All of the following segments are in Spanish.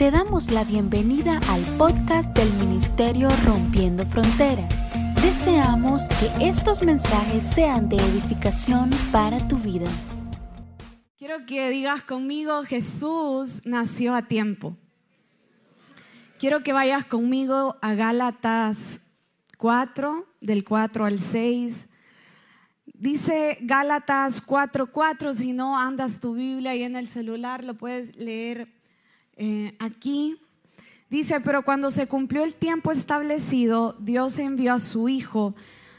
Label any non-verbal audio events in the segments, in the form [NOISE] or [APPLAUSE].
Te damos la bienvenida al podcast del Ministerio Rompiendo Fronteras. Deseamos que estos mensajes sean de edificación para tu vida. Quiero que digas conmigo, Jesús nació a tiempo. Quiero que vayas conmigo a Gálatas 4, del 4 al 6. Dice Gálatas 4:4, si no andas tu Biblia ahí en el celular, lo puedes leer eh, aquí. Dice, pero cuando se cumplió el tiempo establecido, Dios envió a su Hijo,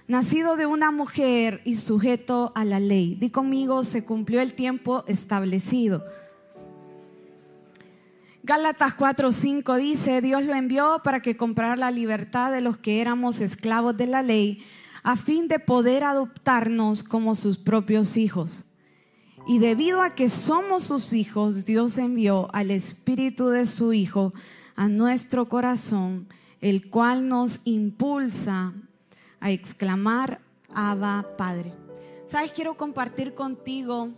nacido de una mujer y sujeto a la ley. Di conmigo, se cumplió el tiempo establecido. Gálatas 4:5 dice, Dios lo envió para que comprara la libertad de los que éramos esclavos de la ley a fin de poder adoptarnos como sus propios hijos. Y debido a que somos sus hijos, Dios envió al Espíritu de su Hijo a nuestro corazón, el cual nos impulsa a exclamar, Abba Padre. ¿Sabes? Quiero compartir contigo,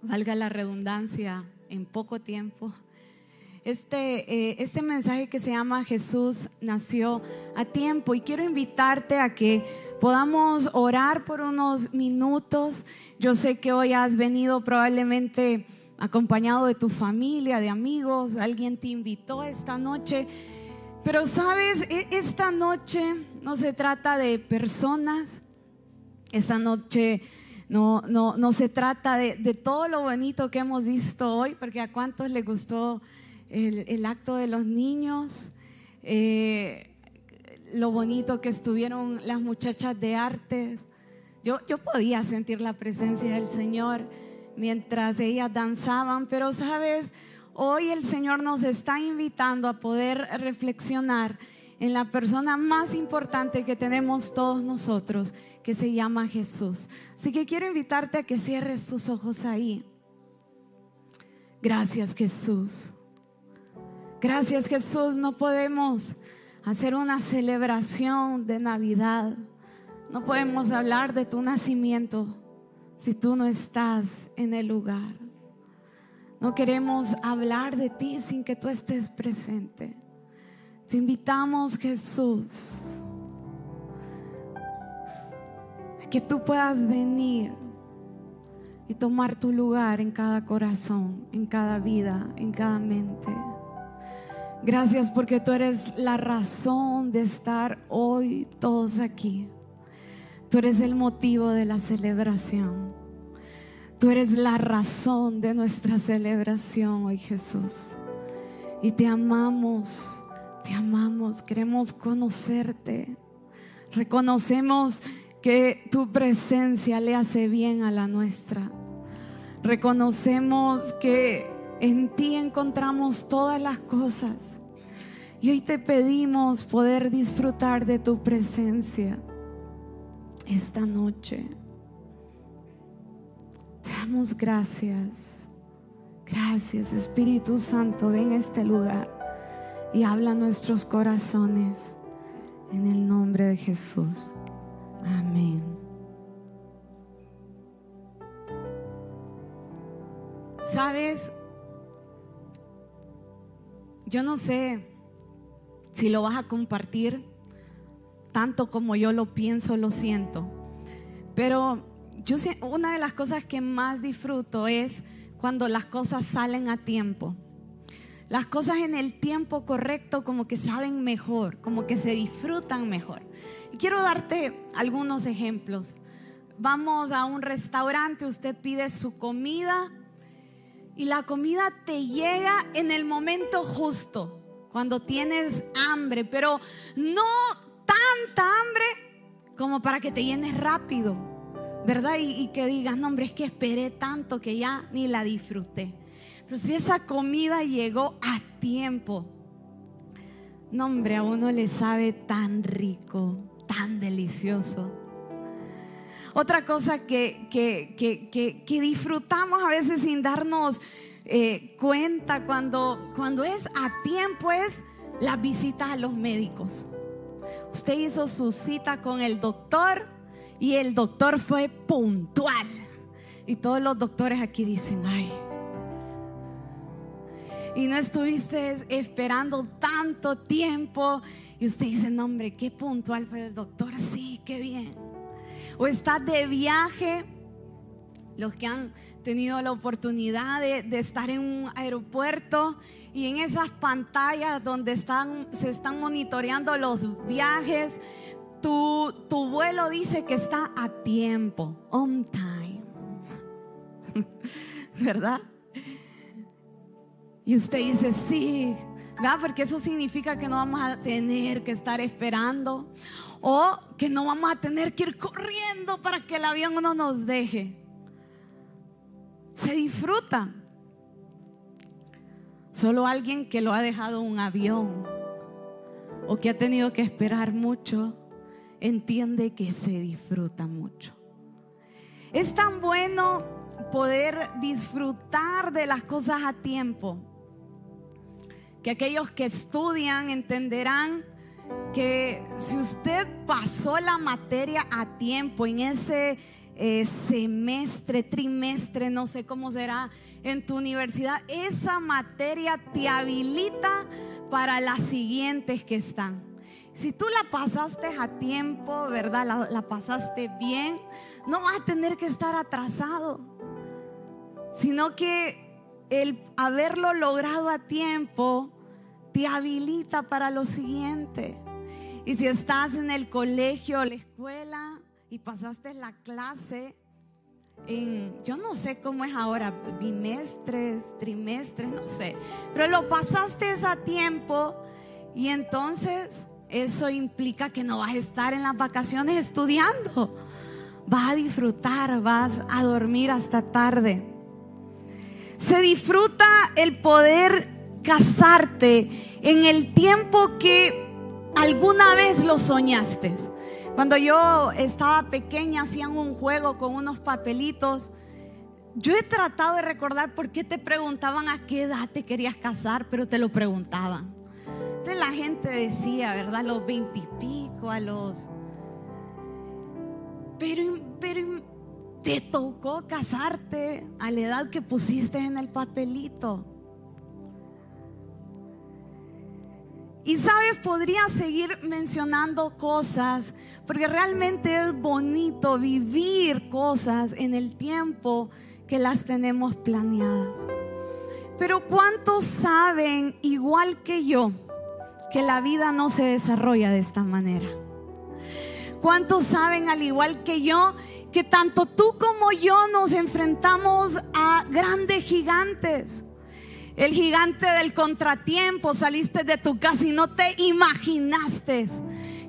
valga la redundancia, en poco tiempo, este, eh, este mensaje que se llama Jesús nació a tiempo y quiero invitarte a que podamos orar por unos minutos. Yo sé que hoy has venido probablemente acompañado de tu familia, de amigos, alguien te invitó esta noche. Pero sabes, e, esta noche no se trata de personas, esta noche no, no, no se trata de, de todo lo bonito que hemos visto hoy, porque a cuántos les gustó el, acto de los niños, eh, lo bonito que estuvieron las muchachas de arte. Yo, yo podía sentir la presencia del Señor mientras ellas danzaban, pero sabes, hoy el Señor nos está invitando a poder reflexionar en la persona más importante que tenemos todos nosotros, que se llama Jesús. Así que quiero invitarte a que cierres tus ojos ahí. Gracias Jesús. Gracias Jesús, no podemos hacer una celebración de Navidad. No podemos hablar de tu nacimiento si tú no estás en el lugar. No queremos hablar de ti sin que tú estés presente. Te invitamos Jesús a que tú puedas venir y tomar tu lugar en cada corazón, en cada vida, en cada mente. Gracias porque tú eres la razón de estar hoy todos aquí. Tú eres el motivo de la celebración. Tú eres la razón de nuestra celebración hoy, Jesús. Y te amamos, te amamos, queremos conocerte. Reconocemos que tu presencia le hace bien a la nuestra. Reconocemos que en ti encontramos todas las cosas. Y hoy te pedimos poder disfrutar de tu presencia esta noche. Te damos gracias. Gracias Espíritu Santo, ven a este lugar y habla nuestros corazones en el nombre de Jesús. Amén. ¿Sabes? Yo no sé si lo vas a compartir tanto como yo lo pienso, lo siento. Pero yo una de las cosas que más disfruto es cuando las cosas salen a tiempo. Las cosas en el tiempo correcto como que saben mejor, como que se disfrutan mejor. Y quiero darte algunos ejemplos. Vamos a un restaurante, usted pide su comida y la comida te llega en el momento justo, cuando tienes hambre, pero no tanta hambre como para que te llenes rápido, ¿verdad? Y, que digas, no, hombre, es que esperé tanto que ya ni la disfruté. Pero si esa comida llegó a tiempo, no, hombre, a uno le sabe tan rico, tan delicioso. Otra cosa que, que, disfrutamos a veces sin darnos eh, cuenta cuando, cuando es a tiempo es la visita a los médicos. Usted hizo su cita con el doctor y el doctor fue puntual. Y todos los doctores aquí dicen, ay, y no estuviste esperando tanto tiempo y usted dice, no hombre, qué puntual fue el doctor, sí, qué bien. O estás de viaje, los que han tenido la oportunidad de, estar en un aeropuerto y en esas pantallas donde están, se están monitoreando los viajes, tu, tu vuelo dice que está a tiempo, on time. [LAUGHS] ¿Verdad? Y usted dice, sí, ¿verdad? Porque eso significa que no vamos a tener que estar esperando o que no vamos a tener que ir corriendo para que el avión no nos deje. Se disfruta. Solo alguien que lo ha dejado un avión o que ha tenido que esperar mucho entiende que se disfruta mucho. Es tan bueno poder disfrutar de las cosas a tiempo que aquellos que estudian entenderán que si usted pasó la materia a tiempo en ese eh, semestre, trimestre, no sé cómo será en tu universidad, esa materia te habilita para las siguientes que están. Si tú la pasaste a tiempo, ¿verdad? La, la pasaste bien, no vas a tener que estar atrasado, sino que el haberlo logrado a tiempo te habilita para lo siguiente. Y si estás en el colegio o la escuela y pasaste la clase en, yo no sé cómo es ahora, bimestres, trimestres, no sé, pero lo pasaste a tiempo y entonces eso implica que no vas a estar en las vacaciones estudiando. Vas a disfrutar, vas a dormir hasta tarde. Se disfruta el poder casarte en el tiempo que alguna vez lo soñaste. Cuando yo estaba pequeña hacían un juego con unos papelitos. Yo he tratado de recordar por qué te preguntaban a qué edad te querías casar, pero te lo preguntaban. Entonces la gente decía, ¿verdad? A los veintipico, a los... Pero, pero te tocó casarte a la edad que pusiste en el papelito. Y sabes, podría seguir mencionando cosas, porque realmente es bonito vivir cosas en el tiempo que las tenemos planeadas. Pero ¿cuántos saben, igual que yo, que la vida no se desarrolla de esta manera? ¿Cuántos saben, al igual que yo, que tanto tú como yo nos enfrentamos a grandes gigantes? El gigante del contratiempo, saliste de tu casa y no te imaginaste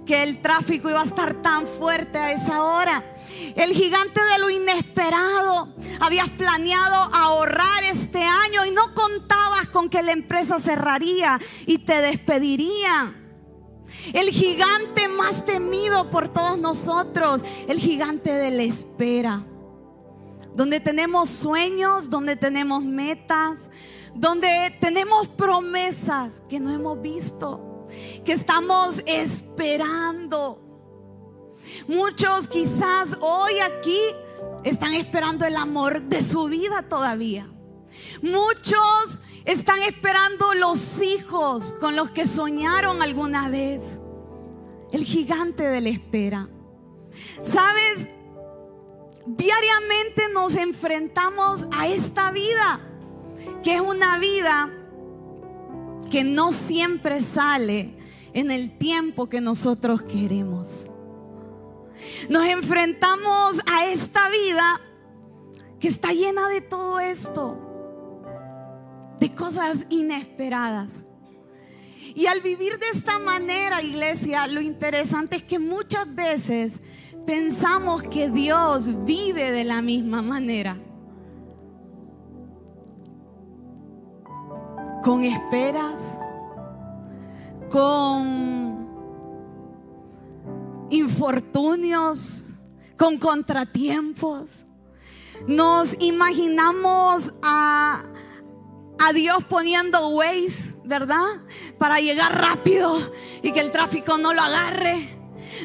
que el tráfico iba a estar tan fuerte a esa hora. El gigante de lo inesperado. Habías planeado ahorrar este año y no contabas con que la empresa cerraría y te despediría. El gigante más temido por todos nosotros, el gigante de la espera. Donde tenemos sueños, donde tenemos metas, donde tenemos promesas que no hemos visto, que estamos esperando. Muchos quizás hoy aquí están esperando el amor de su vida todavía. Muchos están esperando los hijos con los que soñaron alguna vez. El gigante de la espera. ¿Sabes? Diariamente nos enfrentamos a esta vida que es una vida que no siempre sale en el tiempo que nosotros queremos. Nos enfrentamos a esta vida que está llena de todo esto, de cosas inesperadas. Y al vivir de esta manera, iglesia, lo interesante es que muchas veces pensamos que Dios vive de la misma manera. con esperas, con infortunios, con contratiempos. Nos imaginamos a, a Dios poniendo ways, ¿verdad? Para llegar rápido y que el tráfico no lo agarre.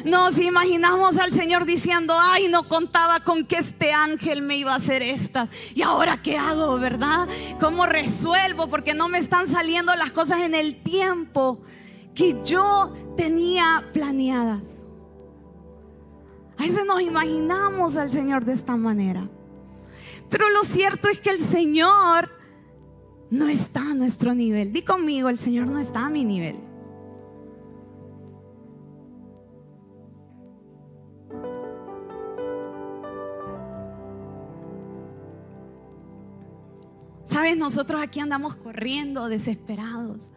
Nos imaginamos al Señor diciendo, ay, no contaba con que este ángel me iba a hacer esta. ¿Y ahora qué hago, verdad? ¿Cómo resuelvo? Porque no me están saliendo las cosas en el tiempo que yo tenía planeadas. A veces nos imaginamos al Señor de esta manera. Pero lo cierto es que el Señor no está a nuestro nivel. Di conmigo, el Señor no está a mi nivel. Sabes, nosotros aquí andamos corriendo, desesperados.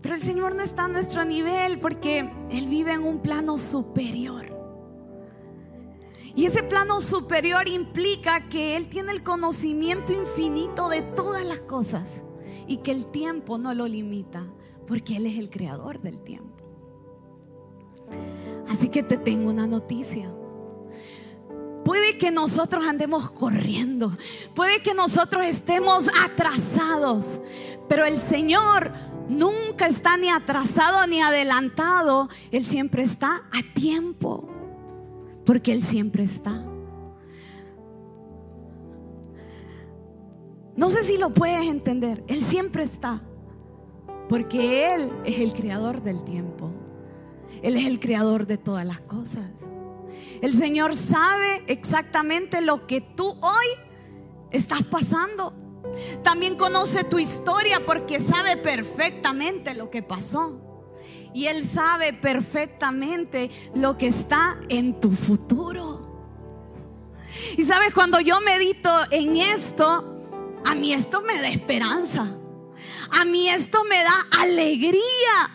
Pero el Señor no está a nuestro nivel porque Él vive en un plano superior. Y ese plano superior implica que Él tiene el conocimiento infinito de todas las cosas y que el tiempo no lo limita, porque Él es el creador del tiempo. Así que te tengo una noticia. Puede que nosotros andemos corriendo, puede que nosotros estemos atrasados, pero el Señor nunca está ni atrasado ni adelantado, Él siempre está a tiempo porque Él siempre está. No sé si lo puedes entender, Él siempre está, porque Él es el creador del tiempo, Él es el creador de todas las cosas. El Señor sabe exactamente lo que tú hoy estás pasando. También conoce tu historia porque sabe perfectamente lo que pasó. Y Él sabe perfectamente lo que está en tu futuro. Y sabes, cuando yo medito en esto, a mí esto me da esperanza. A mí esto me da alegría.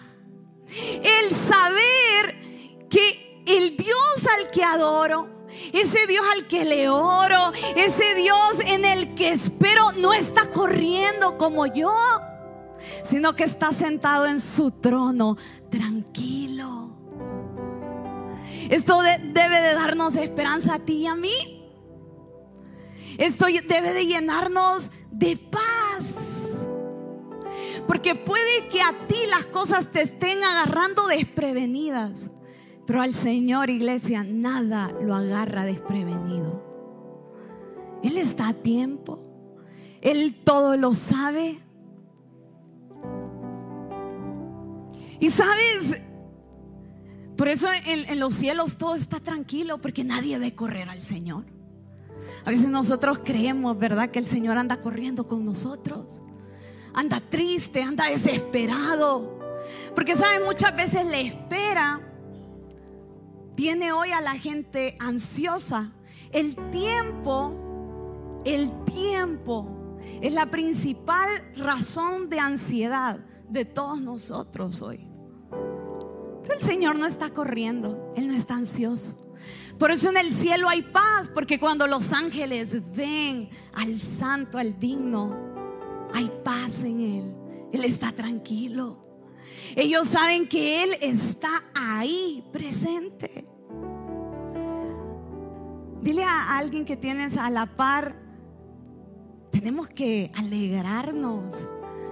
El saber que el Dios al que adoro, ese Dios al que le oro, ese Dios en el que espero, no está corriendo como yo sino que está sentado en su trono tranquilo. Esto debe de darnos esperanza a ti y a mí. Esto debe de llenarnos de paz. Porque puede que a ti las cosas te estén agarrando desprevenidas. Pero al Señor, iglesia, nada lo agarra desprevenido. Él está a tiempo. Él todo lo sabe. Y sabes, por eso en, los cielos todo está tranquilo, porque nadie ve correr al Señor. A veces nosotros creemos, ¿verdad? Que el Señor anda corriendo con nosotros. Anda triste, anda desesperado. Porque, ¿saben? Muchas veces la espera tiene hoy a la gente ansiosa. El tiempo, el tiempo es la principal razón de ansiedad de todos nosotros hoy. Pero el Señor no está corriendo, Él no está ansioso. Por eso en el cielo hay paz, porque cuando los ángeles ven al santo, al digno, hay paz en Él. Él está tranquilo. Ellos saben que Él está ahí, presente. Dile a alguien que tienes a la par, tenemos que alegrarnos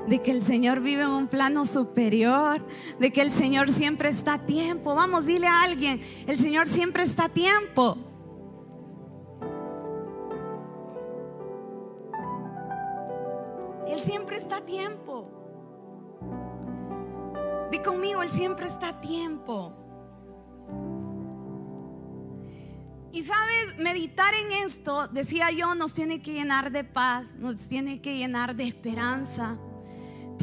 de que el Señor vive en un plano superior, de que el Señor siempre está a tiempo. Vamos, dile a alguien, el Señor siempre está a tiempo. Él siempre está a tiempo. Di conmigo, Él siempre está a tiempo. Y sabes, meditar en esto, decía yo, nos tiene que llenar de paz, nos tiene que llenar de esperanza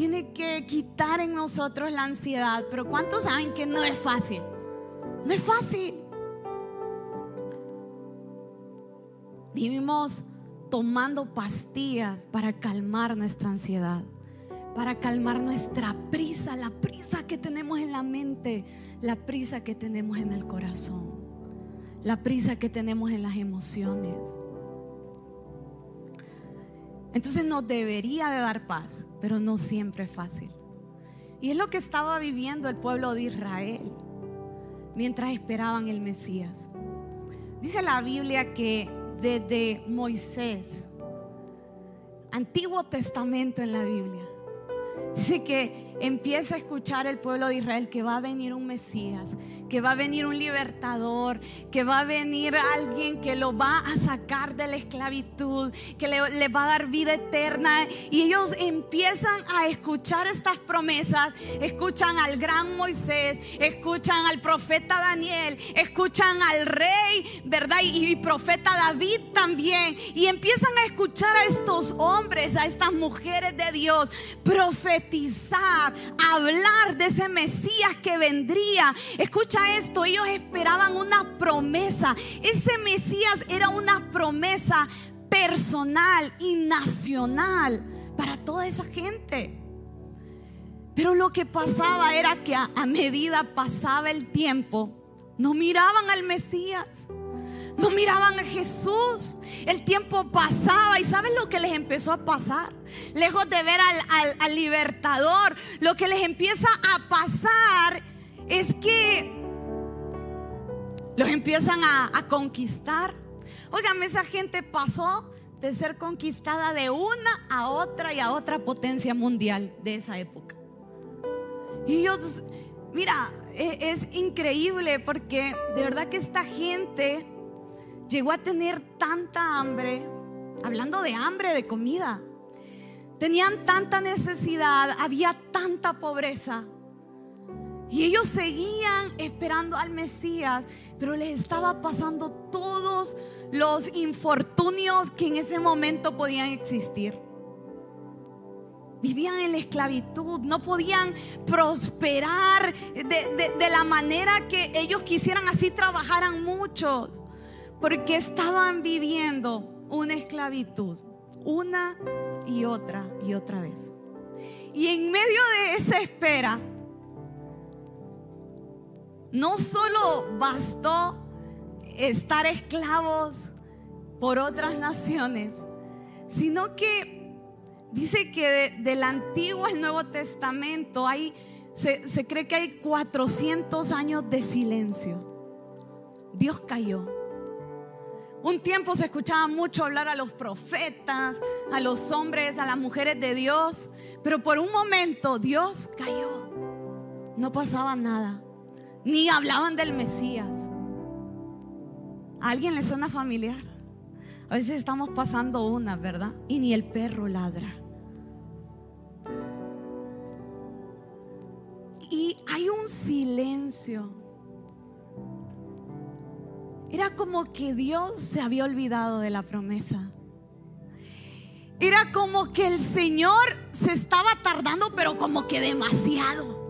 tiene que quitar en nosotros la ansiedad. Pero ¿cuántos saben que no es fácil? No es fácil. Vivimos tomando pastillas para calmar nuestra ansiedad, para calmar nuestra prisa, la prisa que tenemos en la mente, la prisa que tenemos en el corazón, la prisa que tenemos en las emociones. Entonces nos debería de dar paz, pero no siempre es fácil. Y es lo que estaba viviendo el pueblo de Israel mientras esperaban el Mesías. Dice la Biblia que desde Moisés, Antiguo Testamento en la Biblia, dice que empieza a escuchar el pueblo de Israel que va a venir un Mesías, que va a venir un libertador, que va a venir alguien que lo va a sacar de la esclavitud, que le, va a dar vida eterna. Y ellos empiezan a escuchar estas promesas, escuchan al gran Moisés, escuchan al profeta Daniel, escuchan al rey, ¿verdad? Y, profeta David también. Y empiezan a escuchar a estos hombres, a estas mujeres de Dios, profetizar, hablar de ese Mesías que vendría. Escucha esto, ellos esperaban una promesa. Ese Mesías era una promesa personal y nacional para toda esa gente. Pero lo que pasaba era que a, medida pasaba el tiempo, no miraban al Mesías. No miraban a Jesús. El tiempo pasaba y ¿saben lo que les empezó a pasar? Lejos de ver al, al libertador, lo que les empieza a pasar es que los empiezan a, conquistar. Oigan, esa gente pasó de ser conquistada de una a otra y a otra potencia mundial de esa época. Y ellos, mira, e, es, increíble porque de verdad que esta gente llegó a tener tanta hambre, hablando de hambre, de comida. Tenían tanta necesidad, había tanta pobreza. Y ellos seguían esperando al Mesías pero les estaba pasando todos los infortunios que en ese momento podían existir. Vivían en la esclavitud, no podían prosperar de, la manera que ellos quisieran, así trabajaran muchos, porque estaban viviendo una esclavitud, una y otra y otra vez. Y en medio de esa espera, no solo bastó estar esclavos por otras naciones, sino que dice que del Antiguo al Nuevo Testamento hay, se, se cree que hay 400 años de silencio. Dios cayó. Un tiempo se escuchaba mucho hablar a los profetas, a los hombres, a las mujeres de Dios, pero por un momento Dios cayó. No pasaba nada ni hablaban del Mesías. ¿A alguien le suena familiar? A veces estamos pasando una, ¿verdad? Y ni el perro ladra. Y hay un silencio. Era como que Dios se había olvidado de la promesa. Era como que el Señor se estaba tardando, pero como que demasiado.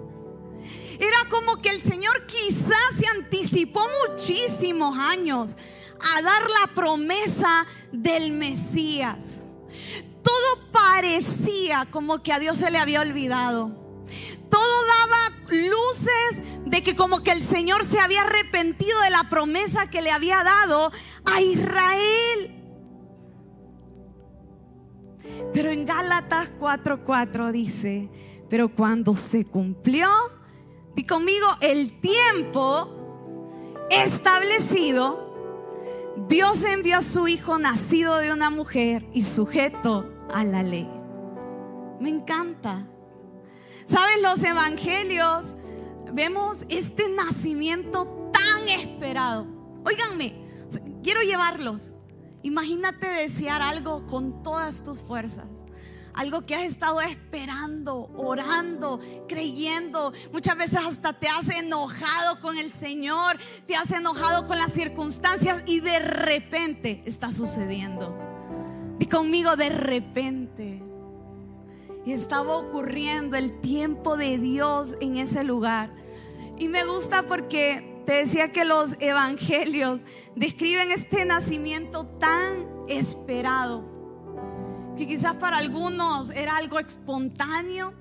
Era como que el Señor quizás se anticipó muchísimos años a dar la promesa del Mesías. Todo parecía como que a Dios se le había olvidado. Todo daba luces de que como que el Señor se había arrepentido de la promesa que le había dado a Israel. Pero en Gálatas 4:4 dice, pero cuando se cumplió y conmigo, el tiempo establecido, Dios envió a su Hijo nacido de una mujer y sujeto a la ley. Me encanta. ¿Sabes? Los evangelios vemos este nacimiento tan esperado. Óiganme, quiero llevarlos. Imagínate desear algo con todas tus fuerzas algo que has estado esperando, orando, creyendo. Muchas veces hasta te has enojado con el Señor, te has enojado con las circunstancias y de repente está sucediendo. Y conmigo de repente. Estaba ocurriendo el tiempo de Dios en ese lugar. Y me gusta porque te decía que los evangelios describen este nacimiento tan esperado que quizás para algunos era algo espontáneo.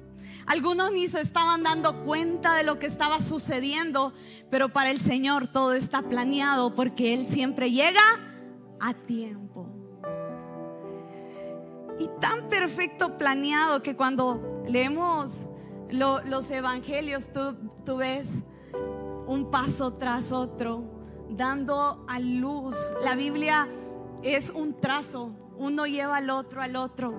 Algunos ni se estaban dando cuenta de lo que estaba sucediendo, pero para el Señor todo está planeado porque Él siempre llega a tiempo. Y tan perfecto planeado que cuando leemos los evangelios tú, tú ves un paso tras otro, dando a luz. La Biblia es un trazo uno lleva al otro, al otro.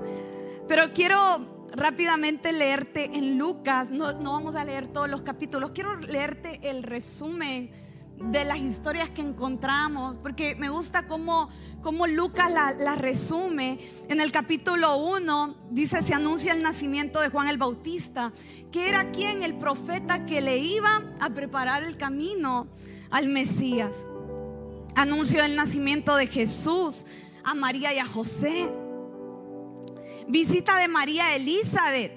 Pero quiero rápidamente leerte en Lucas, no, no vamos a leer todos los capítulos, quiero leerte el resumen de las historias que encontramos, porque me gusta cómo, cómo Lucas la, resume. En el capítulo 1 dice, se anuncia el nacimiento de Juan el Bautista, que era quien, el profeta que le iba a preparar el camino al Mesías. Anunció el nacimiento de Jesús a María y a José. Visita de María Elizabeth.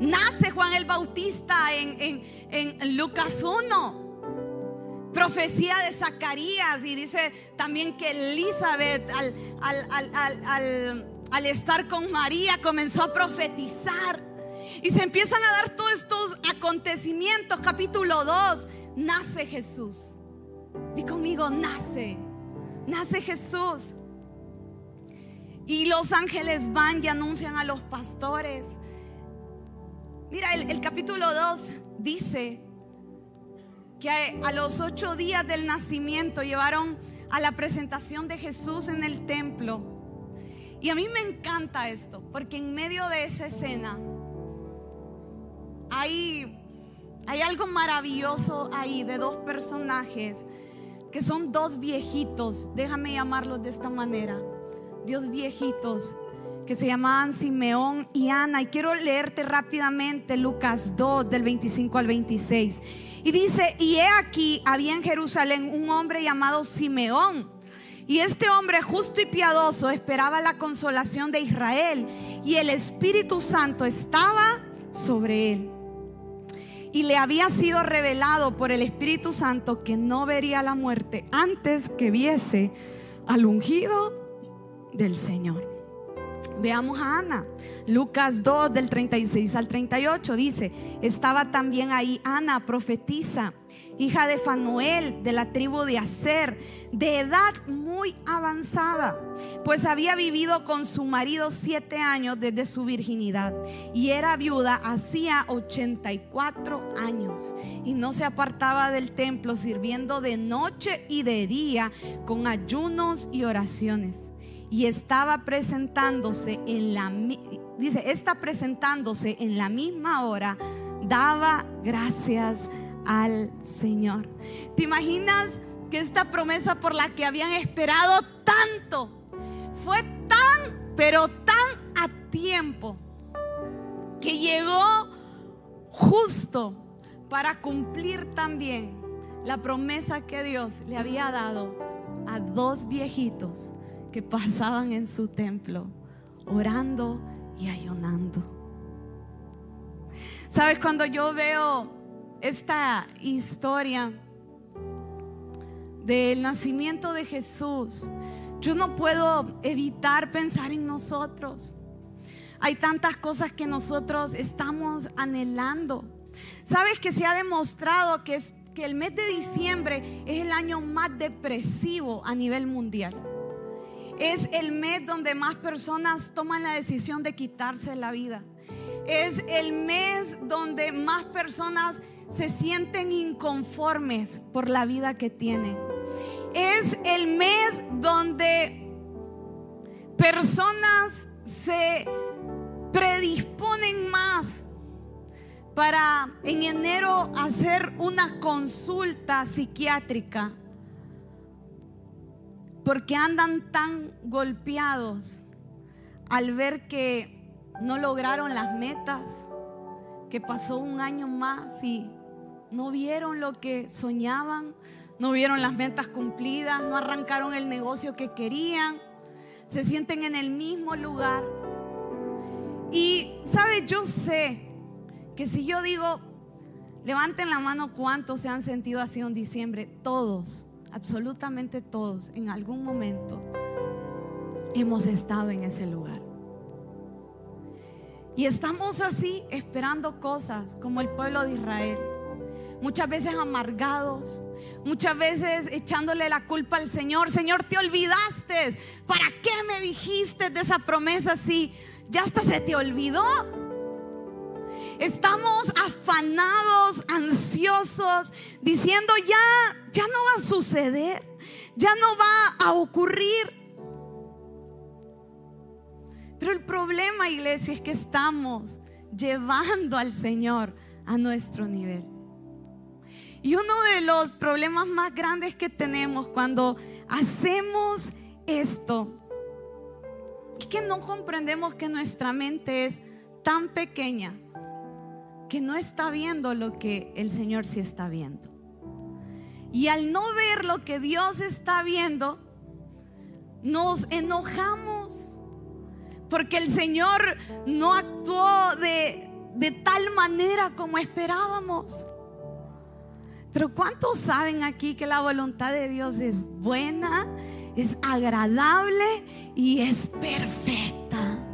Nace Juan el Bautista en, en, en Lucas 1 profecía de Zacarías y dice también que Elizabeth al, al, estar con María comenzó a profetizar. Y se empiezan a dar todos estos acontecimientos. Capítulo 2, nace Jesús. Y conmigo, nace, nace Jesús. Y los ángeles van y anuncian a los pastores. Mira, el, el capítulo 2 dice a los ocho días del nacimiento llevaron a la presentación de Jesús en el templo. Y a mí me encanta esto, porque en medio de esa escena hay, hay algo maravilloso ahí de dos personajes que son dos viejitos, déjame llamarlos de esta manera, Dios viejitos que se llamaban Simeón y Ana. Y quiero leerte rápidamente Lucas 2 del 25 al 26. Y dice, y he aquí, había en Jerusalén un hombre llamado Simeón. Y este hombre justo y piadoso esperaba la consolación de Israel. Y el Espíritu Santo estaba sobre él. Y le había sido revelado por el Espíritu Santo que no vería la muerte antes que viese al ungido del Señor. Veamos a Ana. Lucas 2 del 36 al 38 dice, estaba también ahí Ana, profetisa, hija de Fanuel, de la tribu de Aser, de edad muy avanzada, pues había vivido con su marido siete años desde su virginidad y era viuda hacía 84 años y no se apartaba del templo sirviendo de noche y de día con ayunos y oraciones y estaba presentándose en la dice, está presentándose en la misma hora, daba gracias al Señor. ¿Te imaginas que esta promesa por la que habían esperado tanto fue tan, pero tan a tiempo que llegó justo para cumplir también la promesa que Dios le había dado a dos viejitos que pasaban en su templo orando y ayunando. Sabes, cuando yo veo esta historia del nacimiento de Jesús, yo no puedo evitar pensar en nosotros. Hay tantas cosas que nosotros estamos anhelando. Sabes que se ha demostrado que, es, que el mes de diciembre es el año más depresivo a nivel mundial. Es el mes donde más personas toman la decisión de quitarse la vida. Es el mes donde más personas se sienten inconformes por la vida que tienen. Es el mes donde personas se predisponen más para en enero hacer una consulta psiquiátrica porque andan tan golpeados al ver que no lograron las metas, que pasó un año más y no vieron lo que soñaban, no vieron las metas cumplidas, no arrancaron el negocio que querían, se sienten en el mismo lugar. Y, ¿sabe? Yo sé que si yo digo, levanten la mano cuántos se han sentido así en diciembre, todos absolutamente todos en algún momento hemos estado en ese lugar. Y estamos así esperando cosas como el pueblo de Israel. Muchas veces amargados, muchas veces echándole la culpa al Señor. Señor, te olvidaste. ¿Para qué me dijiste de esa promesa si ya hasta se te olvidó? Estamos afanados, ansiosos, diciendo ya, ya no va a suceder, ya no va a ocurrir. Pero el problema, iglesia, es que estamos llevando al Señor a nuestro nivel. Y uno de los problemas más grandes que tenemos cuando hacemos esto es que no comprendemos que nuestra mente es tan pequeña que no está viendo lo que el Señor sí está viendo. Y al no ver lo que Dios está viendo, nos enojamos porque el Señor no actuó de, de tal manera como esperábamos. Pero ¿cuántos saben aquí que la voluntad de Dios es buena, es agradable y es perfecta?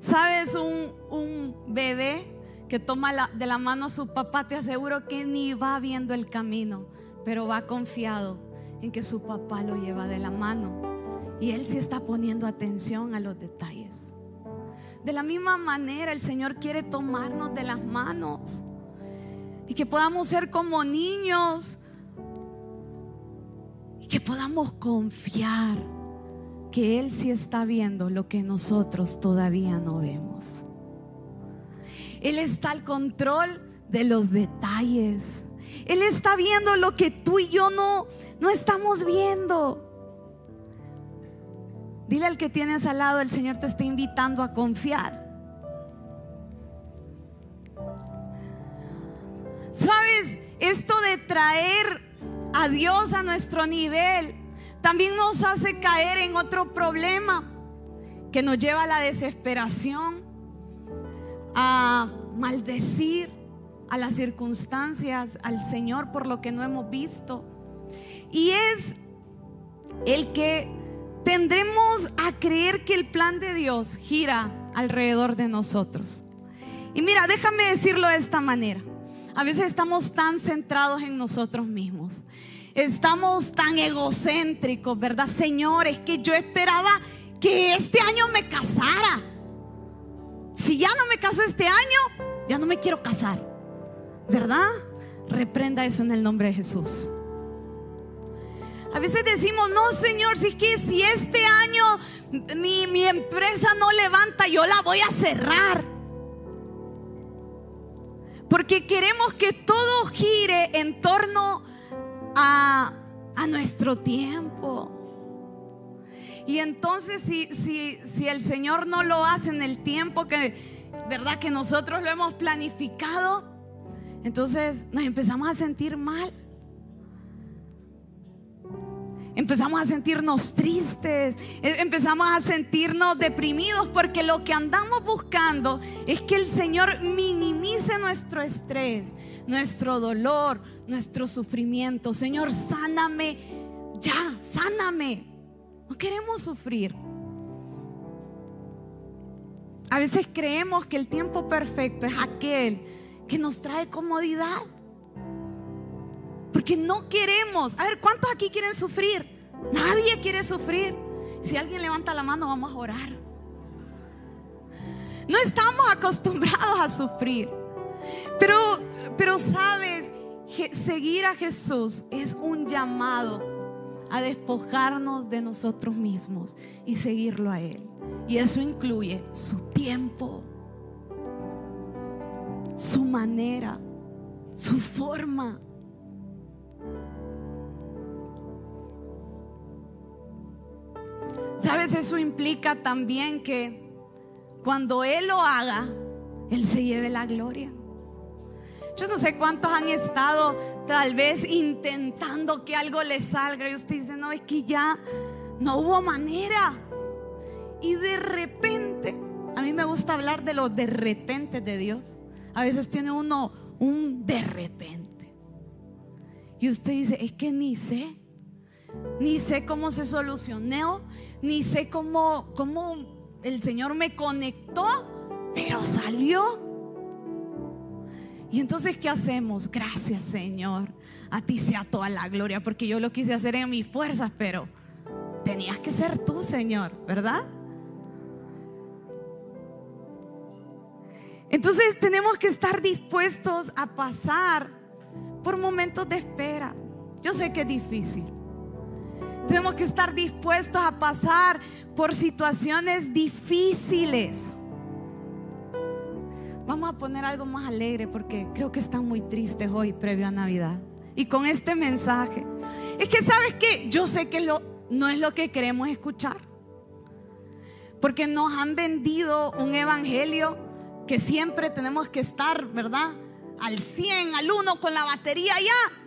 ¿Sabes? Un, un bebé que toma de la mano a su papá, te aseguro que ni va viendo el camino, pero va confiado en que su papá lo lleva de la mano. Y él sí está poniendo atención a los detalles. De la misma manera, el Señor quiere tomarnos de las manos y que podamos ser como niños y que podamos confiar que Él sí está viendo lo que nosotros todavía no vemos. Él está al control de los detalles. Él está viendo lo que tú y yo no, no estamos viendo. Dile al que tienes al lado, el Señor te está invitando a confiar. ¿Sabes? Esto de traer a Dios a nuestro nivel también nos hace caer en otro problema que nos lleva a la desesperación, a maldecir a las circunstancias, al Señor por lo que no hemos visto. Y es el que tendremos a creer que el plan de Dios gira alrededor de nosotros. Y mira, déjame decirlo de esta manera. A veces estamos tan centrados en nosotros mismos. Estamos tan egocéntricos, ¿verdad? Señor, es que yo esperaba que este año me casara. Si ya no me caso este año, ya no me quiero casar. ¿Verdad? Reprenda eso en el nombre de Jesús. A veces decimos, no, Señor, si es que si este año mi, mi empresa no levanta, yo la voy a cerrar. Porque queremos que todo gire en torno a, a nuestro tiempo. Y entonces si, si, si el Señor no lo hace en el tiempo que, ¿verdad? Que nosotros lo hemos planificado, entonces nos empezamos a sentir mal. Empezamos a sentirnos tristes, e, empezamos a sentirnos deprimidos porque lo que andamos buscando es que el Señor minimice nuestro estrés, nuestro dolor, nuestro sufrimiento. Señor, sáname ya, sáname. No queremos sufrir. A veces creemos que el tiempo perfecto es aquel que nos trae comodidad. Porque no queremos. A ver, ¿cuántos aquí quieren sufrir? Nadie quiere sufrir. Si alguien levanta la mano, vamos a orar. No estamos acostumbrados a sufrir. Pero, pero sabes, seguir a Jesús es un llamado a despojarnos de nosotros mismos y seguirlo a Él. Y eso incluye su tiempo, su manera, su forma. ¿Sabes? Eso implica también que cuando Él lo haga, Él se lleve la gloria. Yo no sé cuántos han estado tal vez intentando que algo les salga y usted dice, no, es que ya no hubo manera. Y de repente, a mí me gusta hablar de lo de repente de Dios. A veces tiene uno un de repente. Y usted dice, es que ni sé. Ni sé cómo se solucionó, ni sé cómo, cómo el Señor me conectó, pero salió. Y entonces, ¿qué hacemos? Gracias, Señor. A ti sea toda la gloria, porque yo lo quise hacer en mis fuerzas, pero tenías que ser tú, Señor, ¿verdad? Entonces tenemos que estar dispuestos a pasar por momentos de espera. Yo sé que es difícil. Tenemos que estar dispuestos a pasar por situaciones difíciles. Vamos a poner algo más alegre porque creo que están muy tristes hoy previo a Navidad. Y con este mensaje. Es que sabes que yo sé que no es lo que queremos escuchar. Porque nos han vendido un evangelio que siempre tenemos que estar, ¿verdad? Al 100, al 1 con la batería ya.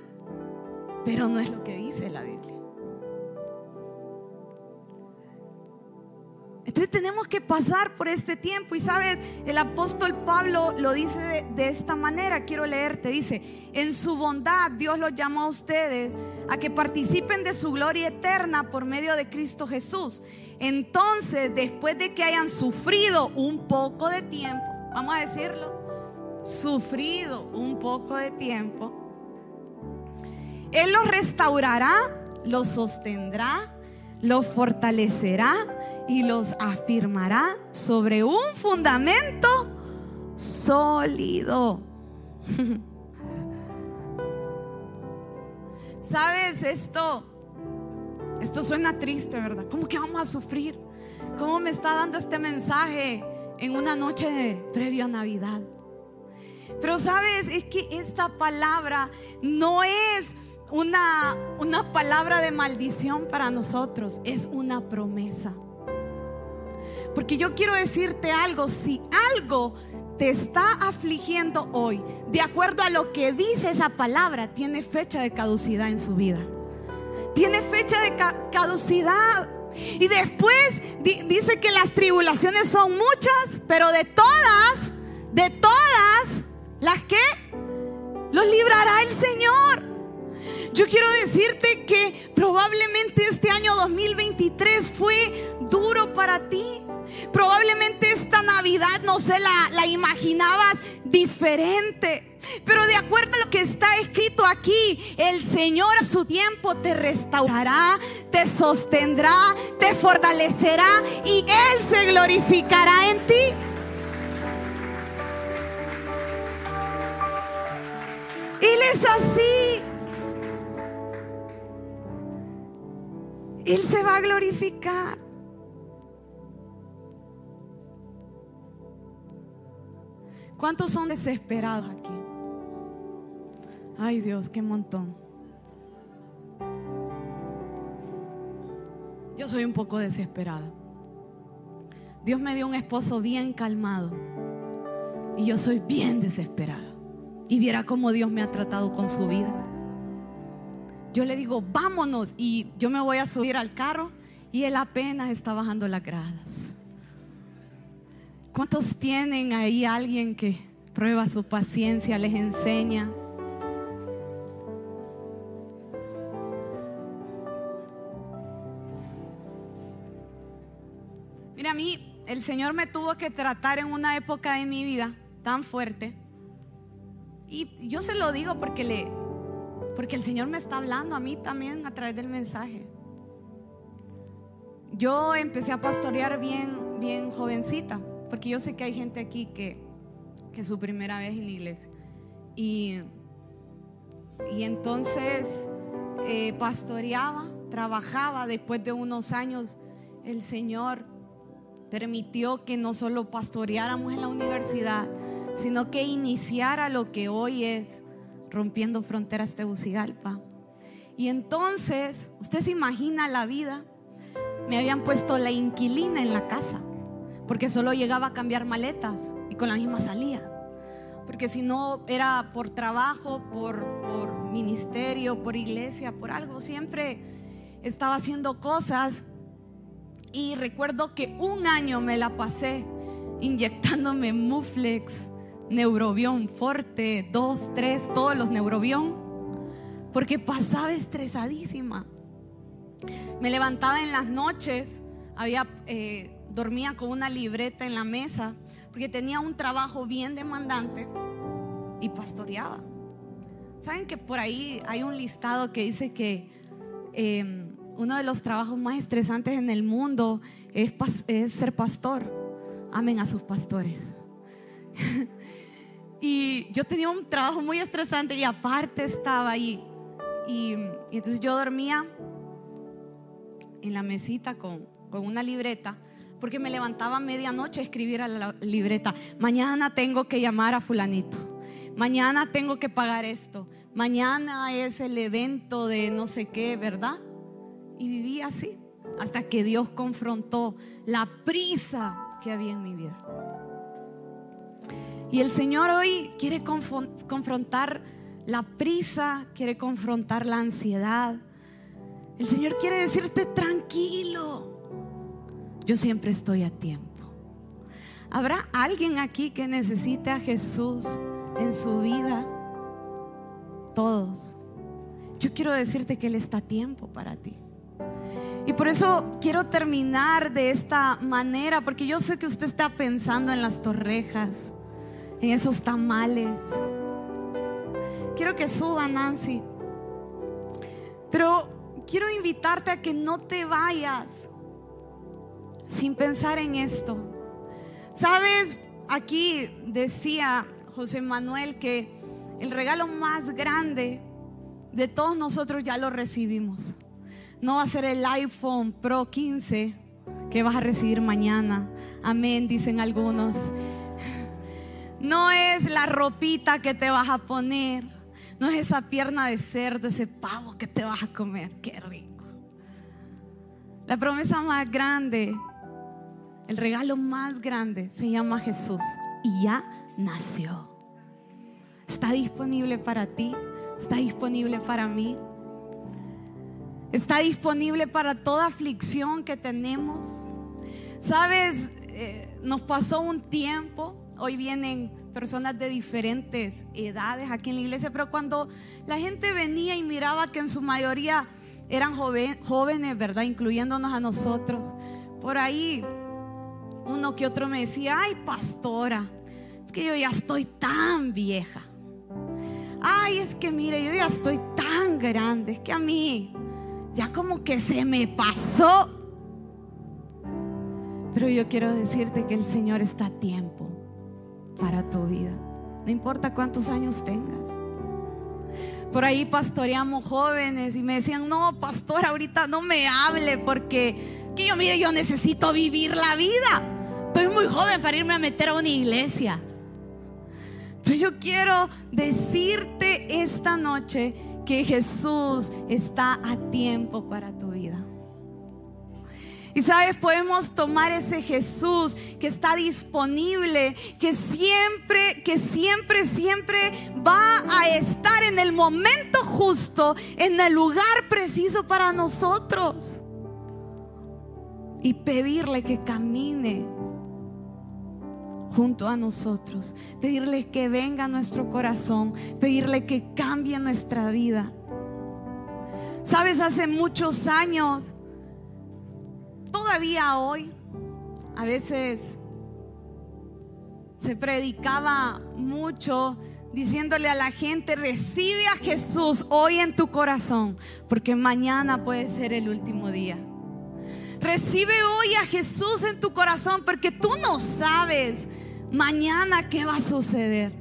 Pero no es lo que dice la Biblia. Entonces tenemos que pasar por este tiempo. Y sabes, el apóstol Pablo lo dice de, esta manera. Quiero leerte. Dice, en su bondad Dios los llama a ustedes a que participen de su gloria eterna por medio de Cristo Jesús. Entonces, después de que hayan sufrido un poco de tiempo, vamos a decirlo, sufrido un poco de tiempo, Él los restaurará, los sostendrá, los fortalecerá y los afirmará sobre un fundamento sólido. [LAUGHS] ¿Sabes esto? Esto suena triste, ¿verdad? ¿Cómo que vamos a sufrir? ¿Cómo me está dando este mensaje en una noche previo a Navidad? Pero sabes, es que esta palabra no es una, una palabra de maldición para nosotros, es una promesa. Porque yo quiero decirte algo, si algo te está afligiendo hoy, de acuerdo a lo que dice esa palabra, tiene fecha de caducidad en su vida. Tiene fecha de caducidad. Y después dice que las tribulaciones son muchas, pero de todas, de todas, las que los librará el Señor. Yo quiero decirte que probablemente este año 2023 fue duro para ti. Probablemente esta Navidad no se la, la, imaginabas diferente. Pero de acuerdo a lo que está escrito aquí, el Señor a su tiempo te restaurará, te sostendrá, te fortalecerá y Él se glorificará en ti. Él es así. Él se va a glorificar. ¿Cuántos son desesperados aquí? Ay Dios, qué montón. Yo soy un poco desesperada. Dios me dio un esposo bien calmado y yo soy bien desesperada. Y viera cómo Dios me ha tratado con su vida yo le digo, vámonos. Y yo me voy a subir al carro y él apenas está bajando las gradas. ¿Cuántos tienen ahí alguien que prueba su paciencia, les enseña? Mira, a mí el Señor me tuvo que tratar en una época de mi vida tan fuerte. Y yo se lo digo porque le, porque el Señor me está hablando a mí también a través del mensaje. Yo empecé a pastorear bien, bien jovencita, porque yo sé que hay gente aquí que, que es su primera vez en la iglesia. Y, y entonces eh, pastoreaba, trabajaba. Después de unos años, el Señor permitió que no solo pastoreáramos en la universidad, sino que iniciara lo que hoy es rompiendo fronteras Tegucigalpa. Y entonces, usted se imagina la vida, me habían puesto la inquilina en la casa, porque solo llegaba a cambiar maletas y con la misma salía. Porque si no era por trabajo, por, por ministerio, por iglesia, por algo, siempre estaba haciendo cosas. Y recuerdo que un año me la pasé inyectándome Muflex Neurobión, Forte, 2, 3, todos los Neurobión, porque pasaba estresadísima. Me levantaba en las noches, había, eh, dormía con una libreta en la mesa, porque tenía un trabajo bien demandante y pastoreaba. ¿Saben que por ahí hay un listado que dice que em, uno de los trabajos más estresantes en el mundo es, es ser pastor? Amen a sus pastores. [LAUGHS] Y yo tenía un trabajo muy estresante y aparte estaba ahí. Y, entonces yo dormía en la mesita con, con una libreta porque me levantaba a medianoche a escribir a la libreta. Mañana tengo que llamar a fulanito. Mañana tengo que pagar esto. Mañana es el evento de no sé qué, ¿verdad? Y viví así hasta que Dios confrontó la prisa que había en mi vida. Y el Señor hoy quiere confrontar la prisa, quiere confrontar la ansiedad. El Señor quiere decirte tranquilo yo siempre estoy a tiempo. ¿Habrá alguien aquí que necesite a Jesús en su vida? Todos. Yo quiero decirte que Él está a tiempo para ti. Y por eso quiero terminar de esta manera, porque yo sé que usted está pensando en las torrejas, en esos tamales. Quiero que suba Nancy. Pero quiero invitarte a que no te vayas sin pensar en esto. Sabes, aquí decía José Manuel que el regalo más grande de todos nosotros ya lo recibimos. No va a ser el iPhone Pro 15 que vas a recibir mañana. Amén, dicen algunos. No es la ropita que te vas a poner. No es esa pierna de cerdo, ese pavo que te vas a comer. Qué rico. La promesa más grande el regalo más grande se llama Jesús y ya nació. Está disponible para ti, está disponible para mí. Está disponible para toda aflicción que tenemos. Sabes, eh, nos pasó un tiempo, hoy vienen personas de diferentes edades aquí en la iglesia, pero cuando la gente venía y miraba que en su mayoría eran jóvenes, ¿verdad? Incluyéndonos a nosotros. Por ahí uno que otro me decía, ay pastora, es que yo ya estoy tan vieja. Ay, es que mire, yo ya estoy tan grande, es que a mí ya como que se me pasó. Pero yo quiero decirte que el Señor está a tiempo para tu vida. No importa cuántos años tengas. Por ahí pastoreamos jóvenes y me decían, no, pastor, ahorita no me hable porque que yo mire, yo necesito vivir la vida. Estoy muy joven para irme a meter a una iglesia. Pero yo quiero decirte esta noche que Jesús está a tiempo para tu vida. Y sabes, podemos tomar ese Jesús que está disponible, que siempre, que siempre, siempre va a estar en el momento justo, en el lugar preciso para nosotros. Y pedirle que camine junto a nosotros, pedirle que venga a nuestro corazón, pedirle que cambie nuestra vida. Sabes, hace muchos años, todavía hoy, a veces se predicaba mucho diciéndole a la gente, recibe a Jesús hoy en tu corazón, porque mañana puede ser el último día. Recibe hoy a Jesús en tu corazón porque tú no sabes mañana qué va a suceder.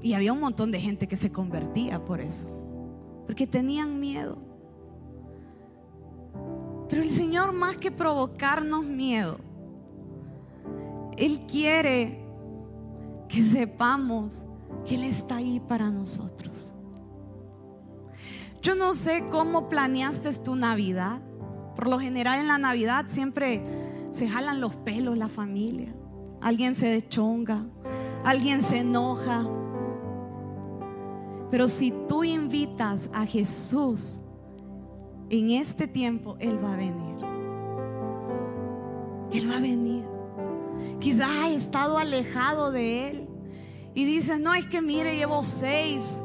Y había un montón de gente que se convertía por eso, porque tenían miedo. Pero el Señor más que provocarnos miedo, Él quiere que sepamos que Él está ahí para nosotros. Yo no sé cómo planeaste tu Navidad. Por lo general en la Navidad siempre se jalan los pelos la familia. Alguien se deschonga, alguien se enoja. Pero si tú invitas a Jesús en este tiempo, Él va a venir. Él va a venir. Quizás ha estado alejado de Él. Y dices, no, es que mire, llevo seis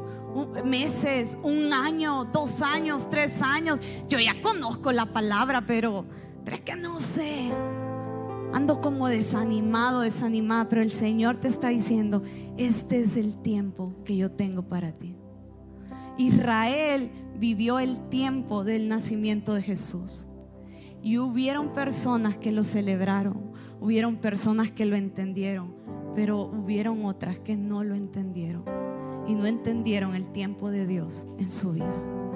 meses, un año, dos años, tres años. Yo ya conozco la palabra, pero, pero es que no sé. Ando como desanimado, desanimada, pero el Señor te está diciendo, este es el tiempo que yo tengo para ti. Israel vivió el tiempo del nacimiento de Jesús. Y hubieron personas que lo celebraron, hubieron personas que lo entendieron, pero hubieron otras que no lo entendieron y no entendieron el tiempo de Dios en su vida.